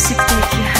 music take you